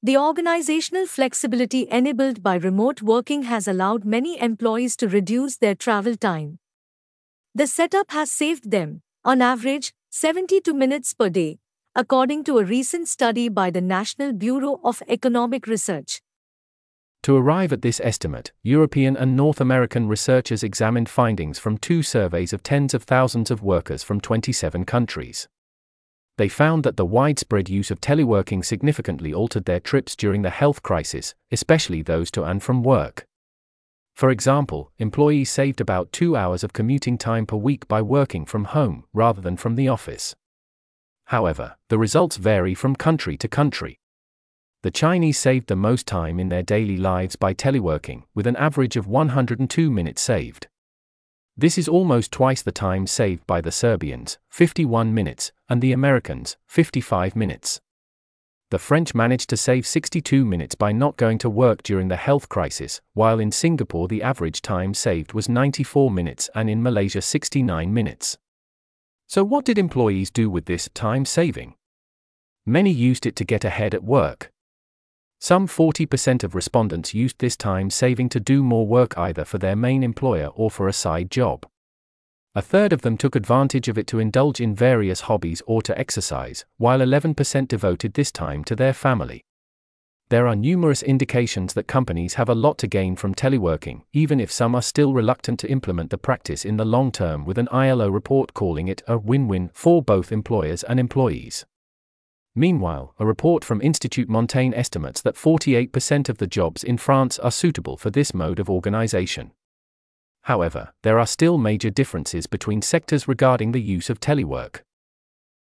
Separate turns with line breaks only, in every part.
The organizational flexibility enabled by remote working has allowed many employees to reduce their travel time. The setup has saved them, on average, 72 minutes per day, according to a recent study by the National Bureau of Economic Research.
To arrive at this estimate, European and North American researchers examined findings from two surveys of tens of thousands of workers from 27 countries. They found that the widespread use of teleworking significantly altered their trips during the health crisis, especially those to and from work. For example, employees saved about two hours of commuting time per week by working from home rather than from the office. However, the results vary from country to country. The Chinese saved the most time in their daily lives by teleworking, with an average of 102 minutes saved. This is almost twice the time saved by the Serbians, 51 minutes, and the Americans, 55 minutes. The French managed to save 62 minutes by not going to work during the health crisis, while in Singapore the average time saved was 94 minutes and in Malaysia 69 minutes. So, what did employees do with this time saving? Many used it to get ahead at work. Some 40% of respondents used this time saving to do more work either for their main employer or for a side job. A third of them took advantage of it to indulge in various hobbies or to exercise, while 11% devoted this time to their family. There are numerous indications that companies have a lot to gain from teleworking, even if some are still reluctant to implement the practice in the long term, with an ILO report calling it a win win for both employers and employees. Meanwhile, a report from Institut Montaigne estimates that 48% of the jobs in France are suitable for this mode of organization. However, there are still major differences between sectors regarding the use of telework.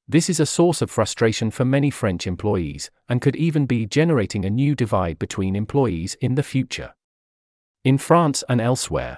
This is a source of frustration for many French employees, and could even be generating a new divide between employees in the future. In France and elsewhere,